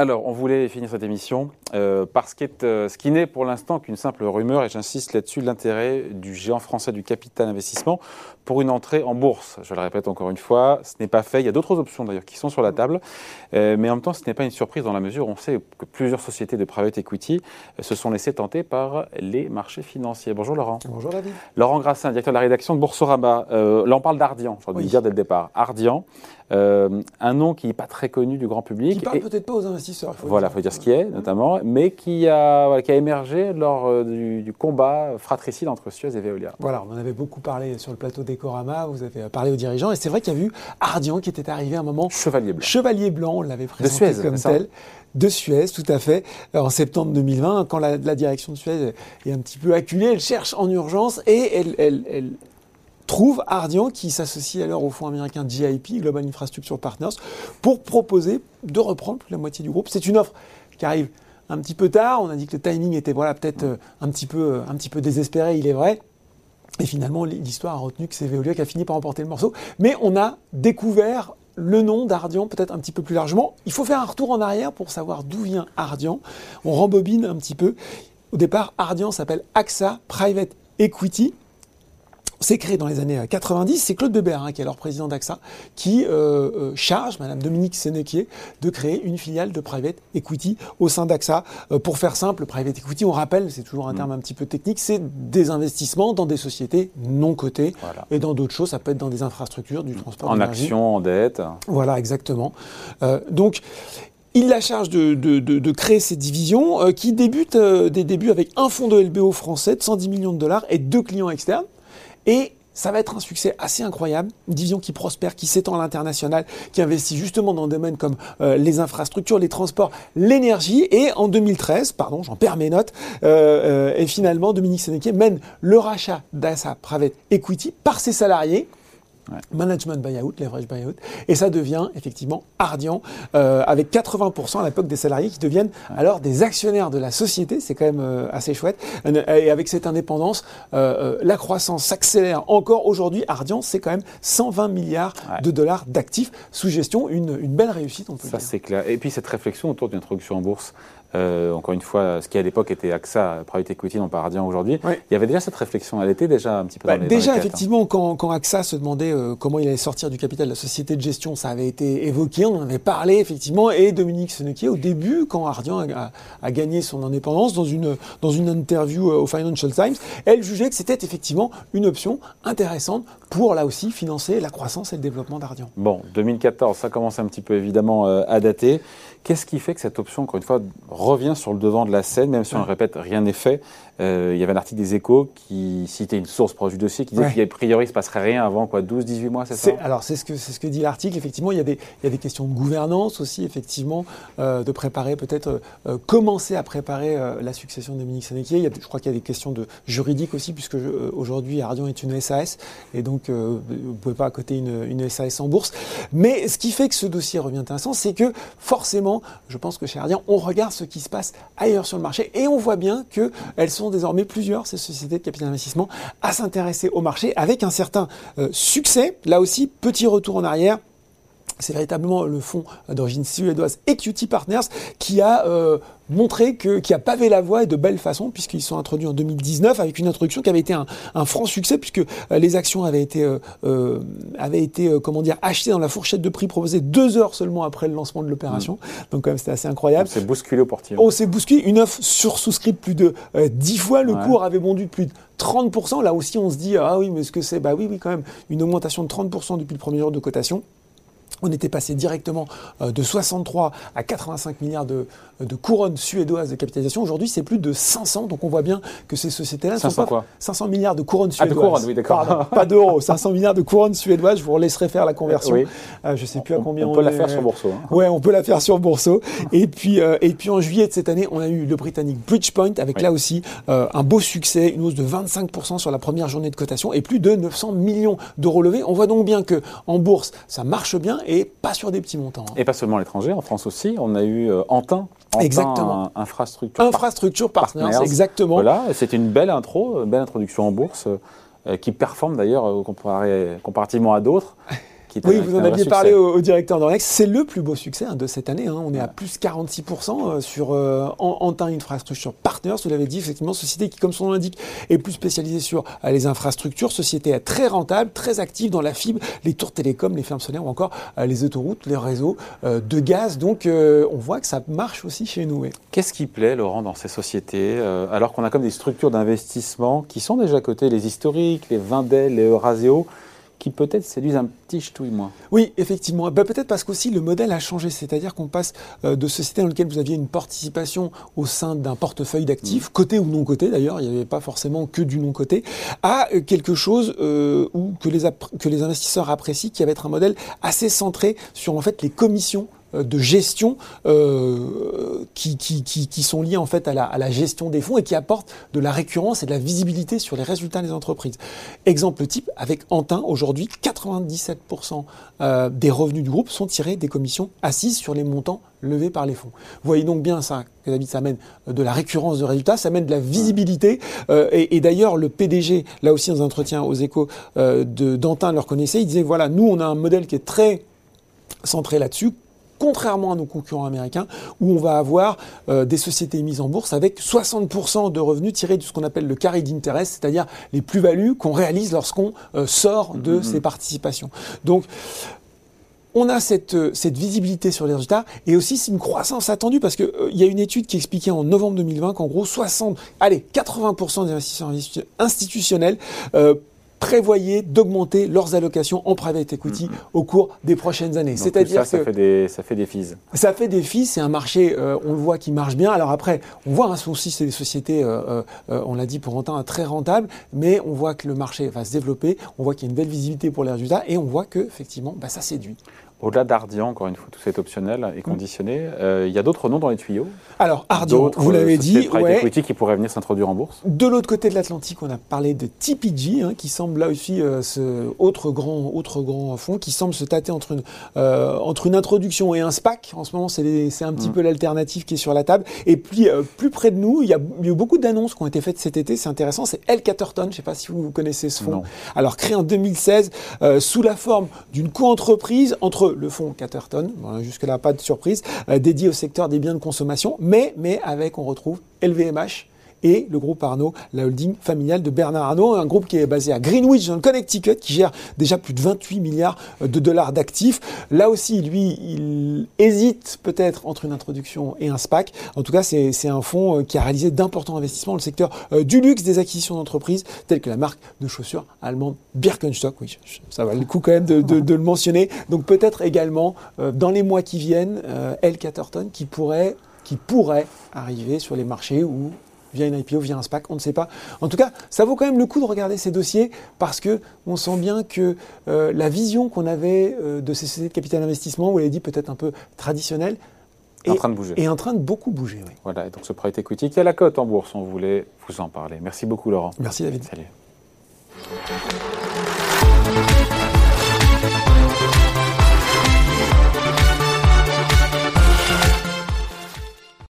Alors, on voulait finir cette émission euh, par euh, ce qui n'est pour l'instant qu'une simple rumeur, et j'insiste là-dessus, l'intérêt du géant français du capital investissement pour une entrée en bourse. Je le répète encore une fois, ce n'est pas fait. Il y a d'autres options d'ailleurs qui sont sur la table, euh, mais en même temps, ce n'est pas une surprise dans la mesure où on sait que plusieurs sociétés de private equity euh, se sont laissées tenter par les marchés financiers. Bonjour Laurent. Bonjour David. Laurent Grassin, directeur de la rédaction de Boursorama. Euh, là, on parle d'Ardian, j'ai envie de Oui. dire dès le départ. Ardian, euh, un nom qui n'est pas très connu du grand public. Qui parle peut-être pas aux investisseurs. il faut voilà, il faut dire ce qui est, notamment, mais qui a, voilà, qui a émergé lors du, du combat fratricide entre Suez et Veolia. Voilà, on en avait beaucoup parlé sur le plateau vous avez parlé aux dirigeants, et c'est vrai qu'il y a eu Ardian qui était arrivé à un moment Chevalier blanc. Chevalier blanc, on l'avait présenté Suez, comme tel. De Suez, tout à fait, euh, en septembre 2020, quand la, la direction de Suez est un petit peu acculée, elle cherche en urgence et elle, elle- elle trouve Ardian qui s'associe alors au fonds américain GIP, Global Infrastructure Partners, pour proposer de reprendre la moitié du groupe. C'est une offre qui arrive un petit peu tard. On a dit que le timing était voilà peut-être euh, un petit peu un petit peu désespéré, il est vrai. Et finalement, l'histoire a retenu que c'est Veolia qui a fini par emporter le morceau. Mais on a découvert le nom d'Ardian peut-être un petit peu plus largement. Il faut faire un retour en arrière pour savoir d'où vient Ardian. On rembobine un petit peu. Au départ, Ardian s'appelle AXA Private Equity. C'est créé dans les années euh, 90. C'est Claude Bébert, hein, qui est alors président d'AXA, qui euh, euh, charge Madame Dominique Sénéquier de créer une filiale de private equity au sein d'AXA. Euh, pour faire simple, private equity, on rappelle, c'est toujours un terme un petit peu technique, c'est des investissements dans des sociétés non cotées Voilà. et dans d'autres choses. Ça peut être dans des infrastructures, du transport En action, en dette. Voilà, exactement. Euh, donc, il a charge de, de- de- de créer cette division euh, qui débute euh, des débuts avec un fonds de LBO français de 110 millions de dollars et deux clients externes. Et ça va être un succès assez incroyable, une division qui prospère, qui s'étend à l'international, qui investit justement dans des domaines comme euh, les infrastructures, les transports, l'énergie. Et en 2013, pardon, j'en perds mes notes, euh, euh, et finalement, Dominique Sénéquier mène le rachat d'ASA Private Equity par ses salariés. Management buyout, leverage buyout, et ça devient effectivement Ardian, euh, avec 80% à l'époque des salariés qui deviennent alors des actionnaires de la société, c'est quand même euh, assez chouette. Et avec cette indépendance, euh, la croissance s'accélère encore. Aujourd'hui, Ardian, c'est quand même 120 milliards Ouais. de dollars d'actifs sous gestion, une, une belle réussite, on peut Ça, le dire. c'est clair. Et puis, cette réflexion autour d'une introduction en bourse, euh, encore une fois, ce qui à l'époque était AXA, Private Equity, non pas Ardian aujourd'hui, Oui. il y avait déjà cette réflexion. Elle était déjà un petit peu Bah, dans les dans les déjà, hein. effectivement, quand, quand AXA se demandait euh, comment il allait sortir du capital de la société de gestion, ça avait été évoqué, on en avait parlé, effectivement, et Dominique Senequier, au début, quand Ardian a, a- a gagné son indépendance, dans une, dans une interview euh, au Financial Times, elle jugeait que c'était effectivement une option intéressante pour, là aussi, financer la croissance et le développement d'Ardian. Bon, 2014, ça commence un petit peu évidemment euh, à dater. Qu'est-ce qui fait que cette option, encore une fois, revient sur le devant de la scène, même si on le répète, rien n'est fait Euh, Il y avait un article des Échos qui citait une source proche du dossier qui disait Ouais. qu'a priori, il ne se passerait rien avant quoi, 12, 18 mois, c'est ça? Alors c'est ce que ce que dit l'article. Effectivement, il y a des il y a des questions de gouvernance aussi, effectivement, euh, de préparer peut-être euh, commencer à préparer la succession de Dominique Sénéquier. Il y a, je crois qu'il y a des questions de juridiques aussi, puisque aujourd'hui Ardian est une SAS et donc vous pouvez pas à côté une, une SAS en bourse. Mais ce qui fait que ce dossier revient intéressant, c'est que forcément, je pense que chez Ardian, on regarde ce qui se passe ailleurs sur le marché et on voit bien que elles sont désormais plusieurs ces sociétés de capital investissement à s'intéresser au marché avec un certain euh, succès. Là aussi, petit retour en arrière. C'est véritablement le fonds d'origine suédoise Equity Partners qui a euh, montré que, qui a pavé la voie et de belle façon puisqu'ils sont introduits en 2019 avec une introduction qui avait été un, un franc succès puisque euh, les actions avaient été, euh, avaient été comment dire, achetées dans la fourchette de prix proposée deux heures seulement après le lancement de l'opération. Donc quand même c'était assez incroyable. C'est bousculé au portier. On s'est bousculé, une offre sursouscrite plus de euh, 10 fois, le Ouais. cours avait bondu de plus de 30%. Là aussi, on se dit, ah oui, mais ce que c'est Bah oui, oui, quand même, une augmentation de 30% depuis le premier jour de cotation. On était passé directement euh, de 63 à 85 milliards de, de couronnes suédoises de capitalisation. Aujourd'hui, c'est plus de 500. Donc on voit bien que ces sociétés-là sont 500 pas quoi? 500 milliards de couronnes Ah, de suédoises. couronnes, oui, d'accord. Pardon, pas d'euros. 500 milliards de couronnes suédoises. Je vous laisserai faire la conversion. Oui. Euh, je sais plus à combien on peut la est. faire sur Bourseau. hein. Ouais, on peut la faire sur Bourseau. Et puis, euh, et puis en juillet de cette année, on a eu le britannique Bridgepoint avec Oui. là aussi euh, un beau succès, une hausse de 25% sur la première journée de cotation et plus de 900 millions d'euros levés. On voit donc bien que en bourse, ça marche bien et pas sur des petits montants. hein. Et pas seulement à l'étranger, en France aussi, on a eu euh, Antin, Antin Exactement. un- infrastructure. Infrastructure Partners, Partners. exactement. Voilà, c'était une belle intro, une belle introduction en bourse, euh, qui performe d'ailleurs euh, comparativement à d'autres. qui Oui, vous en aviez parlé au, au directeur d'Ornex. C'est le plus beau succès hein, de cette année. hein. On est à plus 46% euh, sur euh, An- Antin Infrastructure Partners. Vous l'avez dit, effectivement, société qui, comme son nom l'indique, est plus spécialisée sur euh, les infrastructures. Société très rentable, très active dans la fibre, les tours télécoms, les fermes solaires ou encore euh, les autoroutes, les réseaux de gaz. Donc, on voit que ça marche aussi chez nous. oui. Qu'est-ce qui plaît, Laurent, dans ces sociétés, alors qu'on a comme des structures d'investissement qui sont déjà cotées, les historiques, les Vindel, les Eurasio, qui peut-être séduisent un petit ch'touille moins Oui, effectivement. Bah, Peut-être parce qu'aussi le modèle a changé, c'est-à-dire qu'on passe euh, de sociétés dans lesquelles vous aviez une participation au sein d'un portefeuille d'actifs, coté ou non coté d'ailleurs, il n'y avait pas forcément que du non coté, à euh, quelque chose euh, où, que, les app- que les investisseurs apprécient, qui va être un modèle assez centré sur en fait les commissions de gestion euh, qui, qui, qui, sont liées en fait à la, à la gestion des fonds et qui apportent de la récurrence et de la visibilité sur les résultats des entreprises. Exemple type, avec Antin, aujourd'hui, 97% euh, des revenus du groupe sont tirés des commissions assises sur les montants levés par les fonds. Vous voyez donc bien ça, que ça amène de la récurrence de résultats, ça amène de la visibilité. euh, et d'ailleurs, le PDG, là aussi dans un entretien aux échos euh, de d'Antin, le reconnaissait, il disait, voilà, nous, on a un modèle qui est très centré là-dessus, contrairement à nos concurrents américains, où on va avoir euh, des sociétés mises en bourse avec 60% de revenus tirés de ce qu'on appelle le carry d'intérêt, c'est-à-dire les plus-values qu'on réalise lorsqu'on euh, sort de ces participations. Donc, on a cette, euh, cette visibilité sur les résultats et aussi c'est une croissance attendue parce qu'il y a une étude qui expliquait en novembre 2020 qu'en gros 60, allez 80% des investisseurs institu- institutionnels euh, prévoyaient d'augmenter leurs allocations en private equity au cours des prochaines années. C'est-à-dire ça, ça fait des, ça fait des fees. ça fait des filles, c'est un marché, euh, on le voit, qui marche bien. Alors après, on voit hein, ça aussi, c'est des sociétés, euh, euh, on l'a dit pour longtemps, très rentables, mais on voit que le marché va se développer, on voit qu'il y a une belle visibilité pour les résultats, et on voit que effectivement, bah, ça séduit. Au-delà d'Ardian, encore une fois, tout c'est optionnel et conditionné, euh, il y a d'autres noms dans les tuyaux Alors, Ardian, vous l'avez euh, dit, ouais. qui pourraient venir s'introduire en bourse De l'autre côté de l'Atlantique, on a parlé de TPG, hein, qui semble là aussi euh, ce autre grand, autre grand fonds, qui semble se tâter entre une, euh, entre une introduction et un SPAC. En ce moment, c'est un petit Mm. peu l'alternative qui est sur la table. Et puis, plus près de nous, il y, a, eu beaucoup d'annonces qui ont été faites cet été. C'est intéressant. C'est El Caterton. Je ne sais pas si vous connaissez ce fonds. Non. Alors, créé en 2016 euh, sous la forme d'une co-entreprise entre le fonds Caterton, jusque-là pas de surprise, euh, dédié au secteur des biens de consommation, mais, mais avec, on retrouve LVMH et le groupe Arnaud, la holding familiale de Bernard Arnault, un groupe qui est basé à Greenwich dans le Connecticut, qui gère déjà plus de 28 milliards de dollars d'actifs. Là aussi, lui, il hésite peut-être entre une introduction et un SPAC. En tout cas, c'est un fonds euh, qui a réalisé d'importants investissements dans le secteur euh, du luxe, des acquisitions d'entreprises, telles que la marque de chaussures allemande Birkenstock. Oui, ça va le coup quand même de, de- de le mentionner. Donc peut-être également, euh, dans les mois qui viennent, euh, El Caterton qui pourrait, qui pourrait arriver sur les marchés où via une IPO, via un SPAC, on ne sait pas. En tout cas, ça vaut quand même le coup de regarder ces dossiers parce que on sent bien que euh, la vision qu'on avait euh, de ces sociétés de capital investissement, vous l'avez dit peut-être un peu traditionnelle, En est, train de bouger. est en train de beaucoup bouger. oui. Voilà, et donc ce private equity qui a la cote en bourse, on voulait vous en parler. Merci beaucoup Laurent. Merci David. Salut.